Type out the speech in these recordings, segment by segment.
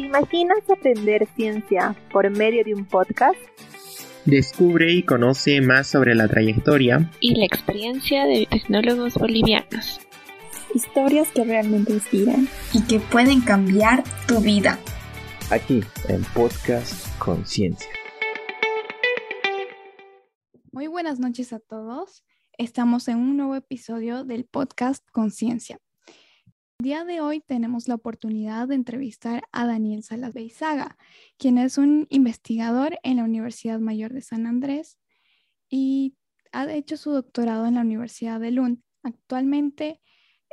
¿Te imaginas aprender ciencia por medio de un podcast? Descubre y conoce más sobre la trayectoria y la experiencia de tecnólogos bolivianos. Historias que realmente inspiran y que pueden cambiar tu vida. Aquí en Podcast Conciencia. Muy buenas noches a todos. Estamos en un nuevo episodio del podcast Conciencia. Día de hoy tenemos la oportunidad de entrevistar a Daniel Salas Beizaga, quien es un investigador en la Universidad Mayor de San Andrés y ha hecho su doctorado en la Universidad de Lund. Actualmente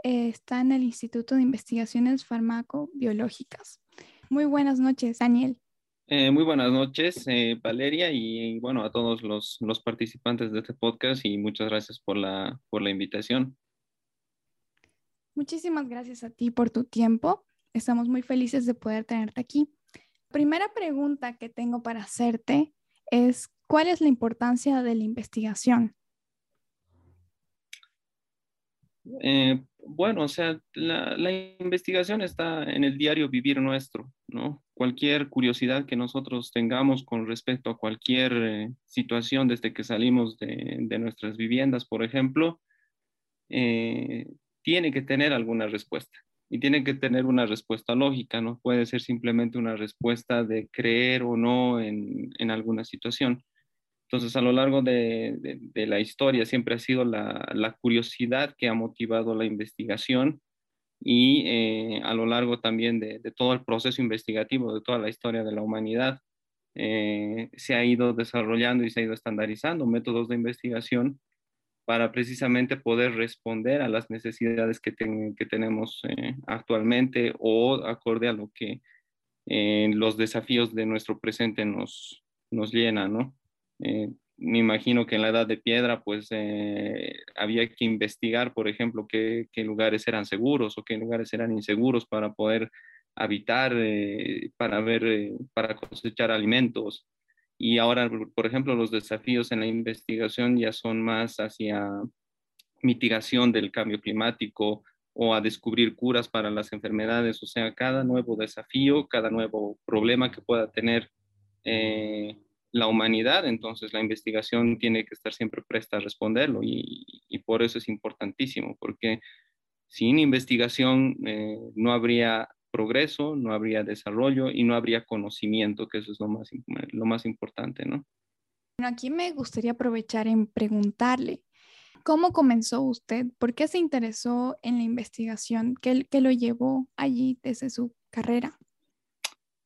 eh, está en el Instituto de Investigaciones Farmacobiológicas. Muy buenas noches, Daniel. Eh, muy buenas noches, eh, Valeria, y, bueno, a todos los, los, participantes de este podcast y muchas gracias por la, por la invitación. Muchísimas gracias a ti por tu tiempo. Estamos muy felices de poder tenerte aquí. Primera pregunta que tengo para hacerte es, ¿cuál es la importancia de la investigación? Eh, bueno, o sea, la, investigación está en el diario vivir nuestro, ¿no? Cualquier curiosidad que nosotros tengamos con respecto a cualquier eh, situación desde que salimos de, de, nuestras viviendas, por ejemplo, eh, tiene que tener alguna respuesta y tiene que tener una respuesta lógica, no puede ser simplemente una respuesta de creer o no en, en alguna situación. Entonces, a lo largo de, de, la historia siempre ha sido la, la, curiosidad que ha motivado la investigación y eh, a lo largo también de, de, todo el proceso investigativo, de toda la historia de la humanidad, eh, se ha ido desarrollando y se ha ido estandarizando métodos de investigación para precisamente poder responder a las necesidades que, ten, que tenemos eh, actualmente o acorde a lo que eh, los desafíos de nuestro presente nos, nos llenan, ¿no? Eh, me imagino que en la edad de piedra, pues eh, había que investigar, por ejemplo, qué, qué, lugares eran seguros o qué lugares eran inseguros para poder habitar, eh, para ver, para cosechar alimentos. Y ahora, por ejemplo, los desafíos en la investigación ya son más hacia mitigación del cambio climático o a descubrir curas para las enfermedades. O sea, cada nuevo desafío, cada nuevo problema que pueda tener eh, la humanidad, entonces la investigación tiene que estar siempre presta a responderlo y, por eso es importantísimo, porque sin investigación eh, no habría progreso, no habría desarrollo y no habría conocimiento, que eso es lo más, lo más importante, ¿no? Bueno, aquí me gustaría aprovechar en preguntarle, ¿cómo comenzó usted? ¿Por qué se interesó en la investigación? ¿Qué, qué lo llevó allí desde su carrera?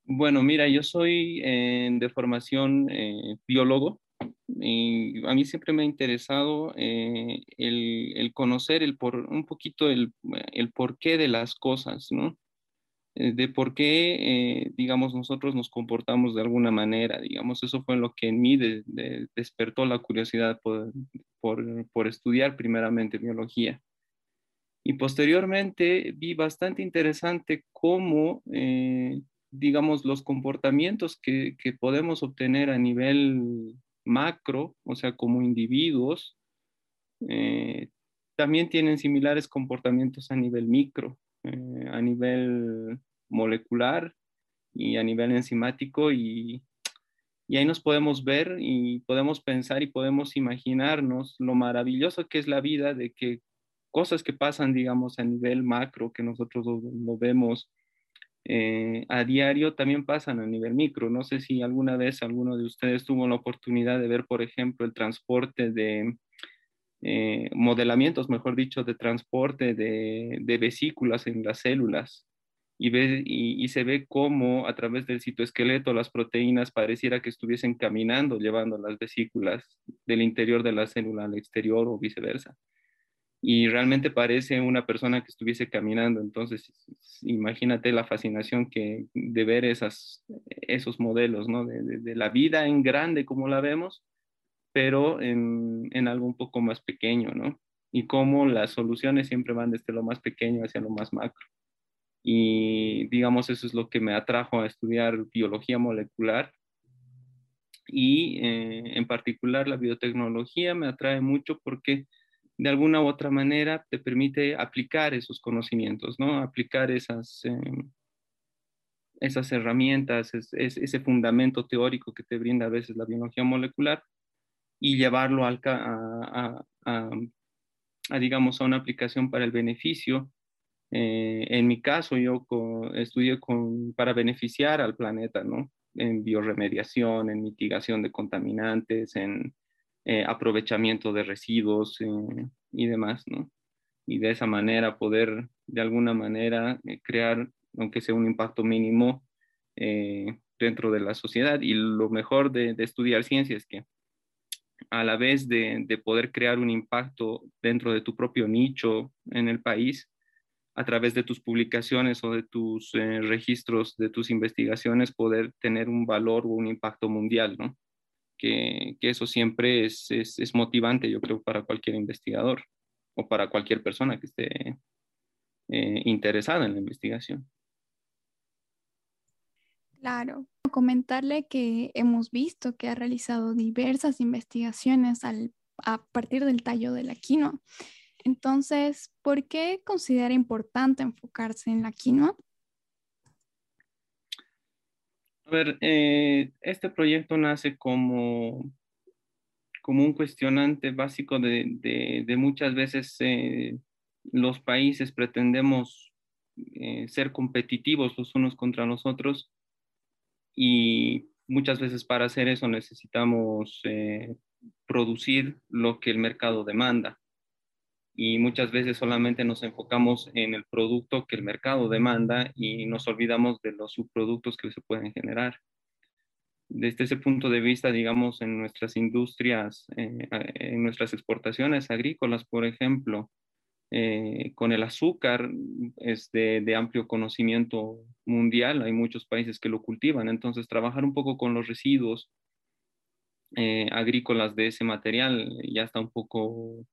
Bueno, mira, yo soy eh, de formación eh, biólogo y a mí siempre me ha interesado eh, el, el, conocer el por, un poquito el, el porqué de las cosas, ¿no? Eh, de por qué, eh, digamos, nosotros nos comportamos de alguna manera, digamos, eso fue lo que en mí de, de, despertó la curiosidad por, por, estudiar primeramente biología. Y posteriormente vi bastante interesante cómo, eh, digamos, los comportamientos que, que, podemos obtener a nivel macro, o sea, como individuos, también tienen similares comportamientos a nivel micro eh, a nivel molecular y a nivel enzimático y, y, ahí nos podemos ver y podemos pensar y podemos imaginarnos lo maravilloso que es la vida de que cosas que pasan, digamos, a nivel macro, que nosotros lo, vemos eh, a diario, también pasan a nivel micro. No sé si alguna vez alguno de ustedes tuvo la oportunidad de ver, por ejemplo, el transporte de, eh, modelamientos, mejor dicho, de transporte de, vesículas en las células. Y, se ve cómo a través del citoesqueleto las proteínas pareciera que estuviesen caminando, llevando las vesículas del interior de la célula al exterior o viceversa. Y realmente parece una persona que estuviese caminando. Entonces, imagínate la fascinación que de ver esos modelos, de la vida en grande como la vemos, pero en, en, algo un poco más pequeño, ¿no? Y cómo las soluciones siempre van desde lo más pequeño hacia lo más macro. Y digamos, eso es lo que me atrajo a estudiar biología molecular. Y eh, en particular la biotecnología me atrae mucho porque de alguna u otra manera te permite aplicar esos conocimientos, ¿no? Aplicar esas, eh, esas herramientas, ese fundamento teórico que te brinda a veces la biología molecular y llevarlo al, a, a, digamos, a una aplicación para el beneficio. Eh, en mi caso, yo estudié con, para beneficiar al planeta, ¿no? En bioremediación, en mitigación de contaminantes, en eh, aprovechamiento de residuos eh, y demás, ¿no? Y de esa manera poder, de alguna manera, crear aunque sea un impacto mínimo dentro de la sociedad. Y lo mejor de, estudiar ciencia es que a la vez de, poder crear un impacto dentro de tu propio nicho en el país, a través de tus publicaciones o de tus eh, registros, de tus investigaciones, poder tener un valor o un impacto mundial, ¿no? Que, eso siempre es, es, motivante, yo creo, para cualquier investigador o para cualquier persona que esté eh, interesada en la investigación. Claro, comentarle que hemos visto que ha realizado diversas investigaciones a partir del tallo de la quinoa. Entonces, ¿por qué considera importante enfocarse en la quinoa? A ver, eh, este proyecto nace como, como un cuestionante básico de, muchas veces eh, los países pretendemos eh, ser competitivos los unos contra los otros y muchas veces para hacer eso necesitamos eh, producir lo que el mercado demanda y muchas veces solamente nos enfocamos en el producto que el mercado demanda y nos olvidamos de los subproductos que se pueden generar. Desde ese punto de vista, digamos, en nuestras industrias, eh, en nuestras exportaciones agrícolas, por ejemplo, eh, con el azúcar es de, amplio conocimiento mundial, hay muchos países que lo cultivan, entonces trabajar un poco con los residuos eh, agrícolas de ese material ya está un poco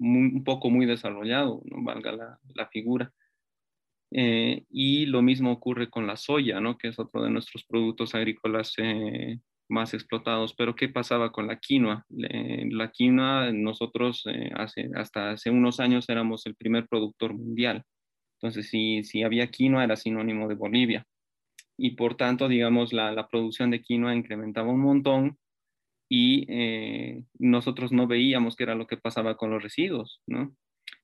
muy, un poco muy desarrollado, no valga la, figura. Eh, y lo mismo ocurre con la soya, ¿no? que es otro de nuestros productos agrícolas más explotados. Pero ¿qué pasaba con la quinoa? la quinoa, nosotros eh, hace, hasta hace unos años éramos el primer productor mundial. Entonces, si, si había quinoa, era sinónimo de Bolivia. Y por tanto, digamos, la, la producción de quinoa incrementaba un montón y eh, nosotros no veíamos qué era lo que pasaba con los residuos, ¿no?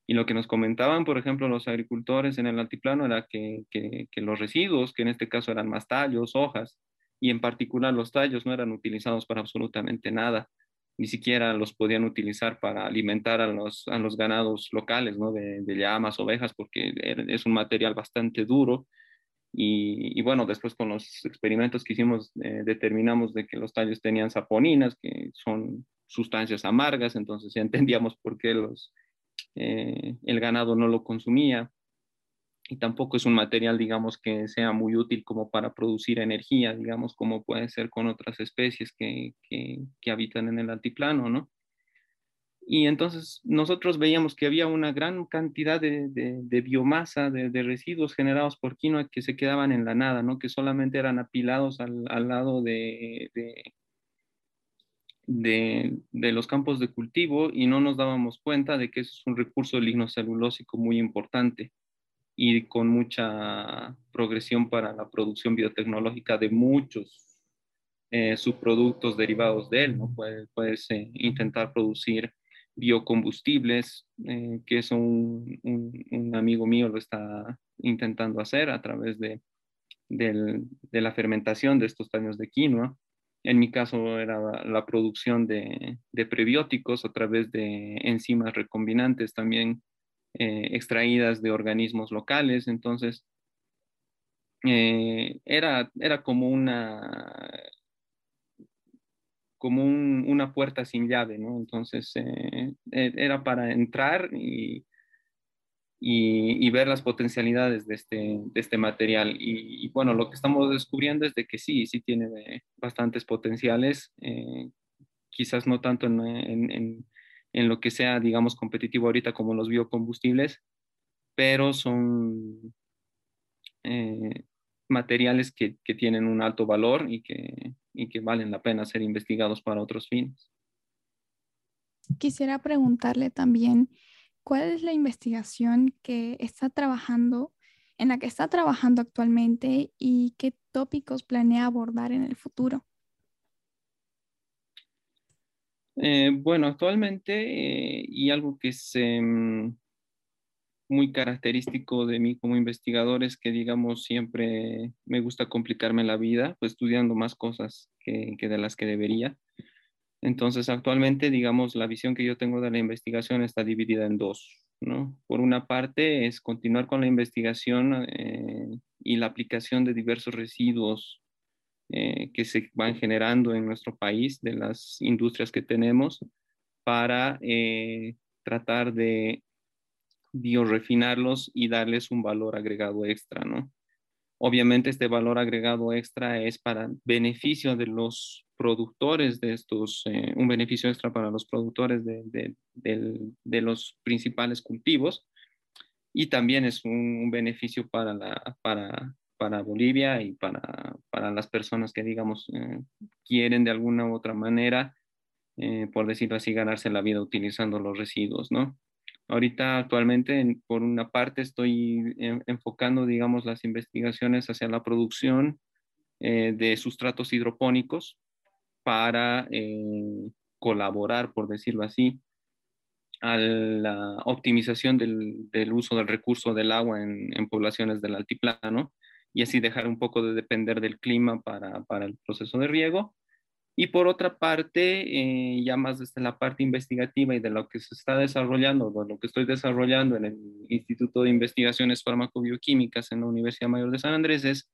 Y lo que nos comentaban, por ejemplo, los agricultores en el altiplano era que, que, que los residuos, que en este caso eran más tallos, hojas, y en particular los tallos no eran utilizados para absolutamente nada, ni siquiera los podían utilizar para alimentar a los, a los ganados locales, ¿no? De, llamas, ovejas, porque es un material bastante duro. Y, bueno, después con los experimentos que hicimos, eh, determinamos de que los tallos tenían saponinas, que son sustancias amargas, entonces ya entendíamos por qué los, eh, el ganado no lo consumía y tampoco es un material, digamos, que sea muy útil como para producir energía, digamos, como puede ser con otras especies que, que, habitan en el altiplano, ¿no? Y entonces nosotros veíamos que había una gran cantidad de, de, biomasa, de, de, residuos generados por quinoa que se quedaban en la nada, ¿no? Que solamente eran apilados al, al lado de, de, los campos de cultivo y no nos dábamos cuenta de que eso es un recurso lignocelulósico muy importante y con mucha progresión para la producción biotecnológica de muchos eh, subproductos derivados de él. ¿no? Puedes, eh, intentar producir biocombustibles, eh, que es un, un, amigo mío lo está intentando hacer a través de, de la fermentación de estos daños de quinoa. En mi caso era la, producción de, de, prebióticos a través de enzimas recombinantes también eh, extraídas de organismos locales, entonces eh, era, era como una como una puerta sin llave, ¿no? Entonces eh, e, era para entrar y, y, ver las potencialidades de este, de este material. Y, bueno, lo que estamos descubriendo es de que sí, sí tiene bastantes potenciales, quizás no tanto en, en lo que sea, digamos, competitivo ahorita como los biocombustibles, pero son eh, materiales que, tienen un alto valor y que, y que valen la pena ser investigados para otros fines. Quisiera preguntarle también, ¿cuál es la investigación que está trabajando en la que está trabajando actualmente y qué tópicos planea abordar en el futuro. Eh, bueno, actualmente, eh, y algo que es em, muy característico de mí como investigador es que, digamos, siempre me gusta complicarme la vida, pues estudiando más cosas que, que de las que debería. Entonces, actualmente, digamos, la visión que yo tengo de la investigación está dividida en dos, ¿no? Por una parte es continuar con la investigación eh, y la aplicación de diversos residuos eh, que se van generando en nuestro país, de las industrias que tenemos, para eh, tratar de biorefinarlos y darles un valor agregado extra, ¿no? Obviamente este valor agregado extra es para beneficio de los productores de estos, eh, un beneficio extra para los productores de, de, los principales cultivos y también es un, beneficio para, la, para, para Bolivia y para, para, las personas que, digamos, eh, quieren de alguna u otra manera, eh, por decirlo así, ganarse la vida utilizando los residuos, ¿no? Ahorita actualmente, por una parte, estoy enfocando, digamos, las investigaciones hacia la producción eh, de sustratos hidropónicos para colaborar, por decirlo así, a la optimización del, uso del recurso del agua en, poblaciones del altiplano y así dejar un poco de depender del clima para, para el proceso de riego y por otra parte, eh, ya más desde la parte investigativa y de lo que se está desarrollando, de lo que estoy desarrollando en el Instituto de Investigaciones Farmacobioquímicas en la Universidad Mayor de San Andrés, es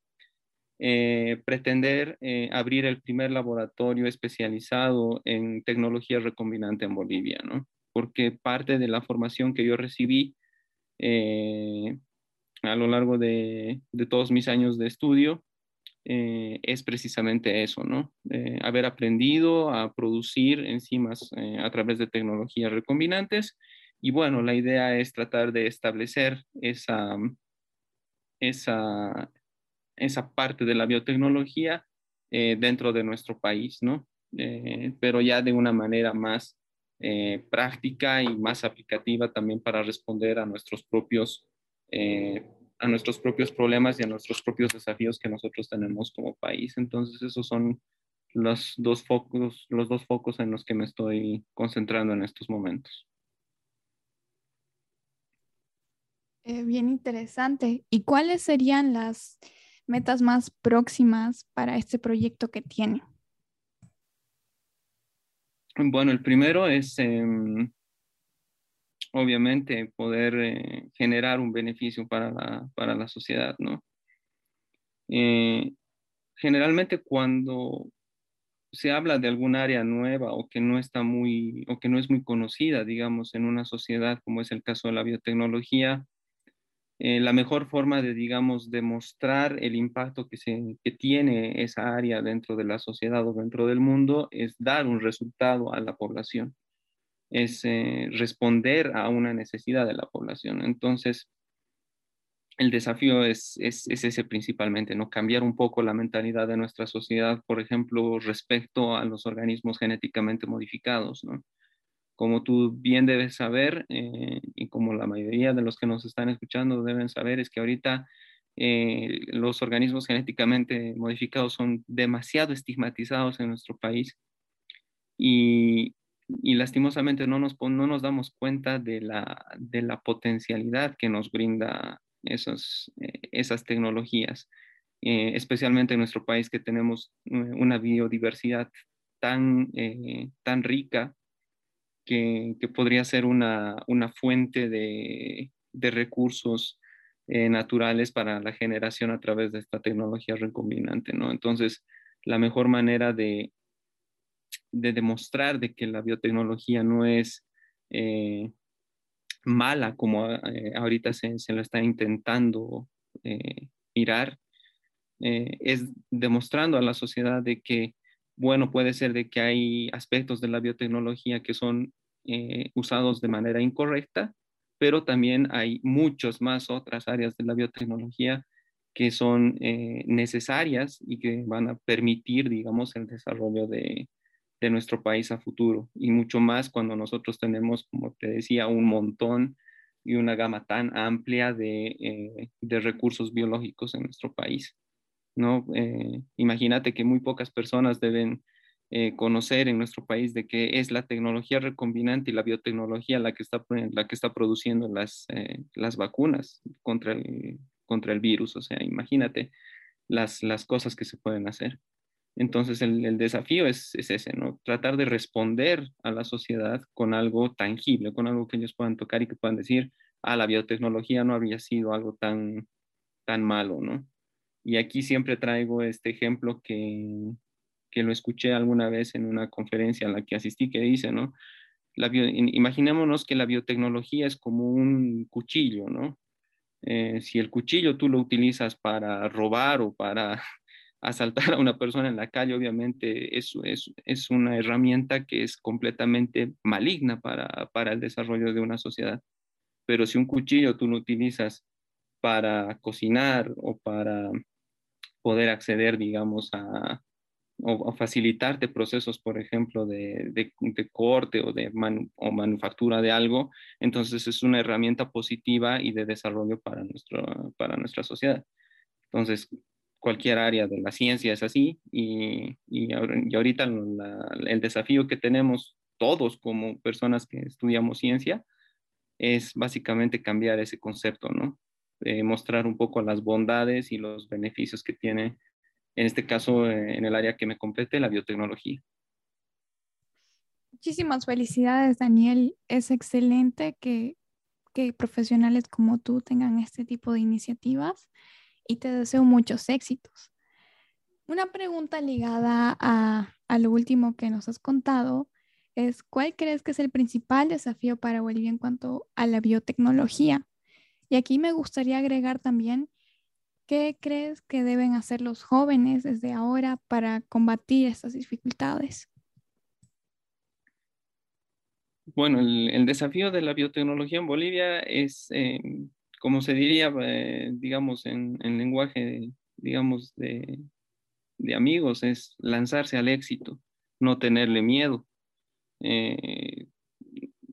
eh, pretender eh, abrir el primer laboratorio especializado en tecnología recombinante en Bolivia, ¿no? Porque parte de la formación que yo recibí a lo largo de, todos mis años de estudio eh, es precisamente eso, ¿no? Eh, haber aprendido a producir enzimas eh, a través de tecnologías recombinantes. Y bueno, la idea es tratar de establecer esa, esa, esa parte de la biotecnología dentro de nuestro país, ¿no? pero ya de una manera más práctica y más aplicativa también para responder a nuestros propios a nuestros propios problemas y a nuestros propios desafíos que nosotros tenemos como país. Entonces, esos son los dos focos, los dos focos en los que me estoy concentrando en estos momentos. Eh, bien interesante. ¿Y cuáles serían las metas más próximas para este proyecto que tiene? Bueno, el primero es em, obviamente poder eh, generar un beneficio para la, para la sociedad, ¿no? Eh, generalmente cuando se habla de algún área nueva o que no está muy o que no es muy conocida, digamos, en una sociedad como es el caso de la biotecnología, eh, la mejor forma de, digamos, demostrar el impacto que, se, que tiene esa área dentro de la sociedad o dentro del mundo es dar un resultado a la población es eh, responder a una necesidad de la población. Entonces, el desafío es, es, ese principalmente, ¿no? Cambiar un poco la mentalidad de nuestra sociedad, por ejemplo, respecto a los organismos genéticamente modificados, ¿no? Como tú bien debes saber, eh, y como la mayoría de los que nos están escuchando deben saber, es que ahorita eh, los organismos genéticamente modificados son demasiado estigmatizados en nuestro país y, y lastimosamente no nos, no nos damos cuenta de la, de la potencialidad que nos brinda esos, eh, esas tecnologías, eh, especialmente en nuestro país que tenemos eh, una biodiversidad tan, tan rica que, que, podría ser una, una fuente de, de recursos naturales para la generación a través de esta tecnología recombinante, ¿no? Entonces, la mejor manera de, de demostrar de que la biotecnología no es eh, mala como eh, ahorita se, se, lo está intentando eh, mirar, es demostrando a la sociedad de que, bueno, puede ser de que hay aspectos de la biotecnología que son usados de manera incorrecta, pero también hay muchas más otras áreas de la biotecnología que son necesarias y que van a permitir, digamos, el desarrollo de, de nuestro país a futuro y mucho más cuando nosotros tenemos, como te decía, un montón y una gama tan amplia de, eh, de recursos biológicos en nuestro país. ¿no? Eh, imagínate que muy pocas personas deben eh, conocer en nuestro país de que es la tecnología recombinante y la biotecnología la que está, la que está produciendo las, las vacunas contra el, contra el virus. O sea, imagínate las, las cosas que se pueden hacer. Entonces el, desafío es, ese, ¿no? Tratar de responder a la sociedad con algo tangible, con algo que ellos puedan tocar y que puedan decir, ah, la biotecnología no habría sido algo tan, tan malo, ¿no? Y aquí siempre traigo este ejemplo que, que lo escuché alguna vez en una conferencia a la que asistí, que dice, ¿no? La imaginémonos que la biotecnología es como un cuchillo, ¿no? Eh, si el cuchillo tú lo utilizas para robar o para asaltar a una persona en la calle, obviamente es, es, es una herramienta que es completamente maligna para, para, el desarrollo de una sociedad. Pero si un cuchillo tú lo utilizas para cocinar o para poder acceder, digamos, a, o, facilitarte procesos, por ejemplo, de, de, corte o de o manufactura de algo, entonces es una herramienta positiva y de desarrollo para, nuestro, para nuestra sociedad. Entonces, cualquier área de la ciencia es así y, y, ahorita el desafío que tenemos todos como personas que estudiamos ciencia es básicamente cambiar ese concepto, ¿no? mostrar un poco las bondades y los beneficios que tiene, en este caso, en el área que me compete, la biotecnología. Muchísimas felicidades, Daniel. Es excelente que, que profesionales como tú tengan este tipo de iniciativas y te deseo muchos éxitos. Una pregunta ligada a, lo último que nos has contado es, ¿cuál crees que es el principal desafío para Bolivia en cuanto a la biotecnología? Y aquí me gustaría agregar también, ¿qué crees que deben hacer los jóvenes desde ahora para combatir estas dificultades? Bueno, el, desafío de la biotecnología en Bolivia es eh, como se diría, eh, digamos, en, lenguaje, digamos, de, amigos, es lanzarse al éxito, no tenerle miedo. Eh,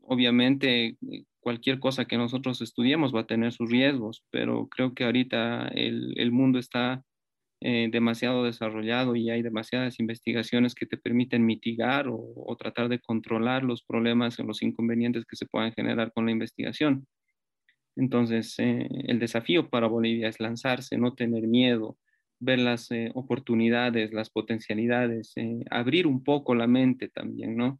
obviamente, cualquier cosa que nosotros estudiemos va a tener sus riesgos, pero creo que ahorita el, mundo está eh, demasiado desarrollado y hay demasiadas investigaciones que te permiten mitigar o, o, tratar de controlar los problemas o los inconvenientes que se puedan generar con la investigación. Entonces, eh, el desafío para Bolivia es lanzarse, no tener miedo, ver las eh, oportunidades, las potencialidades, eh, abrir un poco la mente también, ¿no?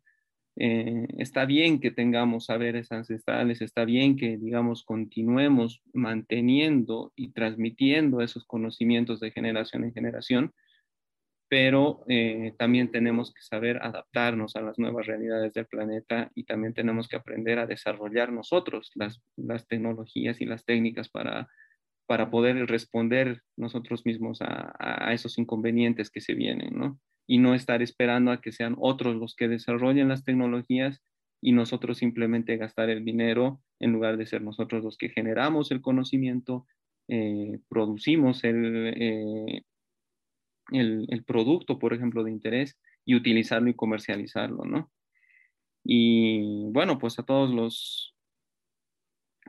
está bien que tengamos saberes ancestrales, está bien que, digamos, continuemos manteniendo y transmitiendo esos conocimientos de generación en generación, pero eh, también tenemos que saber adaptarnos a las nuevas realidades del planeta y también tenemos que aprender a desarrollar nosotros las, las tecnologías y las técnicas para, para poder responder nosotros mismos a, a, esos inconvenientes que se vienen, ¿no? Y no estar esperando a que sean otros los que desarrollen las tecnologías y nosotros simplemente gastar el dinero en lugar de ser nosotros los que generamos el conocimiento, eh, producimos el, eh, el, producto, por ejemplo, de interés y utilizarlo y comercializarlo, ¿no? Y bueno, pues a todos los,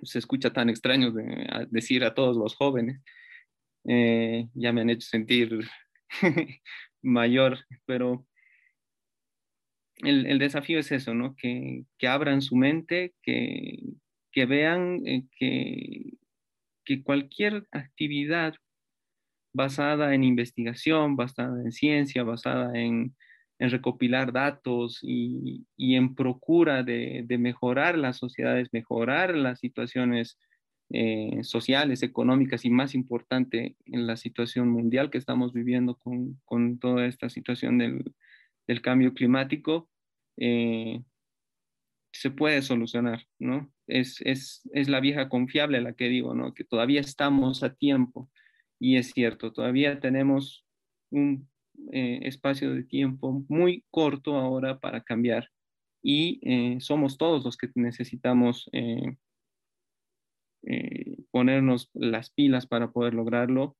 se escucha tan extraño de, decir a todos los jóvenes, eh, ya me han hecho sentir mayor, pero el, desafío es eso, ¿no? Que, abran su mente, que, vean eh, que, que cualquier actividad basada en investigación, basada en ciencia, basada en, recopilar datos y, en procura de, mejorar las sociedades, mejorar las situaciones eh, sociales, económicas y más importante en la situación mundial que estamos viviendo con, toda esta situación del, cambio climático, eh, se puede solucionar, ¿no? Es, es, es, la vieja confiable la que digo, ¿no? Que todavía estamos a tiempo y es cierto, todavía tenemos un eh, espacio de tiempo muy corto ahora para cambiar y eh, somos todos los que necesitamos eh, ponernos las pilas para poder lograrlo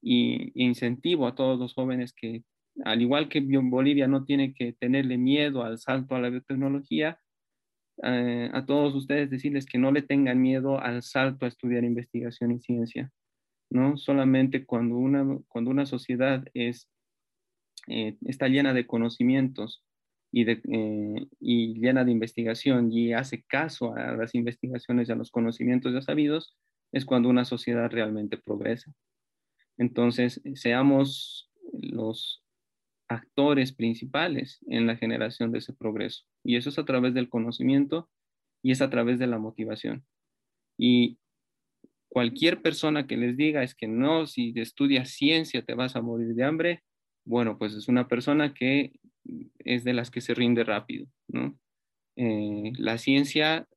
y, incentivo a todos los jóvenes que al igual que Bolivia no tiene que tenerle miedo al salto a la biotecnología, a todos ustedes decirles que no le tengan miedo al salto a estudiar investigación y ciencia, ¿no? Solamente cuando una, cuando una sociedad es, eh, está llena de conocimientos y, de, eh, y llena de investigación y hace caso a las investigaciones y a los conocimientos ya sabidos, es cuando una sociedad realmente progresa. Entonces, seamos los actores principales en la generación de ese progreso. Y eso es a través del conocimiento y es a través de la motivación. Y cualquier persona que les diga es que no, si estudias ciencia te vas a morir de hambre, bueno, pues es una persona que es de las que se rinde rápido, ¿no? Eh, la ciencia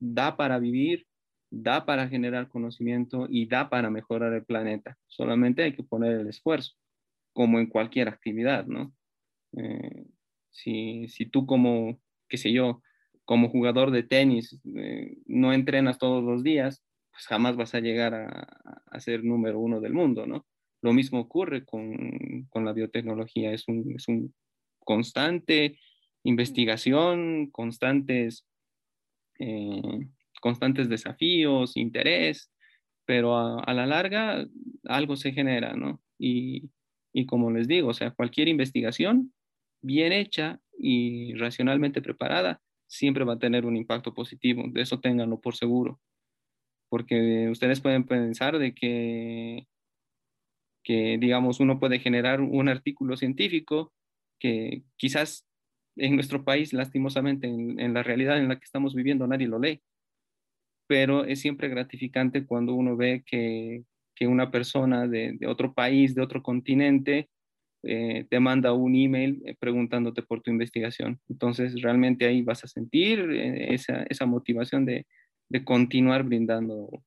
da para vivir, da para generar conocimiento y da para mejorar el planeta. Solamente hay que poner el esfuerzo como en cualquier actividad, ¿no? Eh, si, si, tú como, qué sé yo, como jugador de tenis eh, no entrenas todos los días, pues jamás vas a llegar a, ser número uno del mundo, ¿no? Lo mismo ocurre con, con la biotecnología, es un, es un, constante investigación, constantes, eh, constantes desafíos, interés, pero a, a, la larga algo se genera, ¿no? Y, y como les digo, o sea, cualquier investigación bien hecha y racionalmente preparada siempre va a tener un impacto positivo. De eso ténganlo por seguro. Porque ustedes pueden pensar de que, que, digamos, uno puede generar un artículo científico que quizás en nuestro país, lastimosamente, en, la realidad en la que estamos viviendo, nadie lo lee. Pero es siempre gratificante cuando uno ve que, que una persona de, de otro país, de otro continente, eh, te manda un email eh, preguntándote por tu investigación. Entonces, realmente ahí vas a sentir eh, esa, esa, motivación de, de, continuar brindando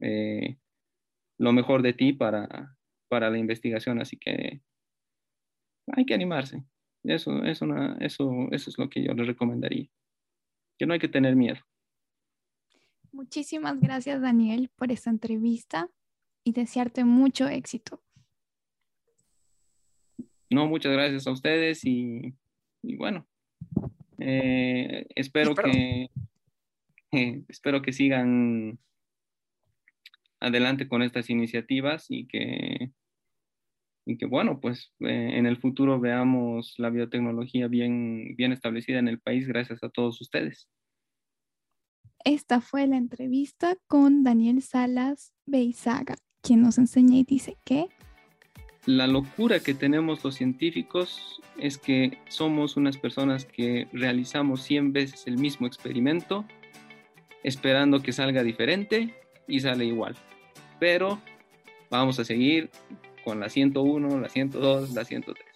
eh, lo mejor de ti para, para la investigación. Así que hay que animarse. Eso, eso, eso, eso es lo que yo les recomendaría. Que no hay que tener miedo. Muchísimas gracias, Daniel, por esta entrevista y desearte mucho éxito. No, muchas gracias a ustedes y, y bueno, eh, espero, espero, que eh, espero que sigan adelante con estas iniciativas y que y que bueno, pues eh, en el futuro veamos la biotecnología bien, bien establecida en el país gracias a todos ustedes. Esta fue la entrevista con Daniel Salas Beizaga quien nos enseña y dice que la locura que tenemos los científicos es que somos unas personas que realizamos 100 veces el mismo experimento esperando que salga diferente y sale igual. Pero vamos a seguir con la 101, la 102, la 103.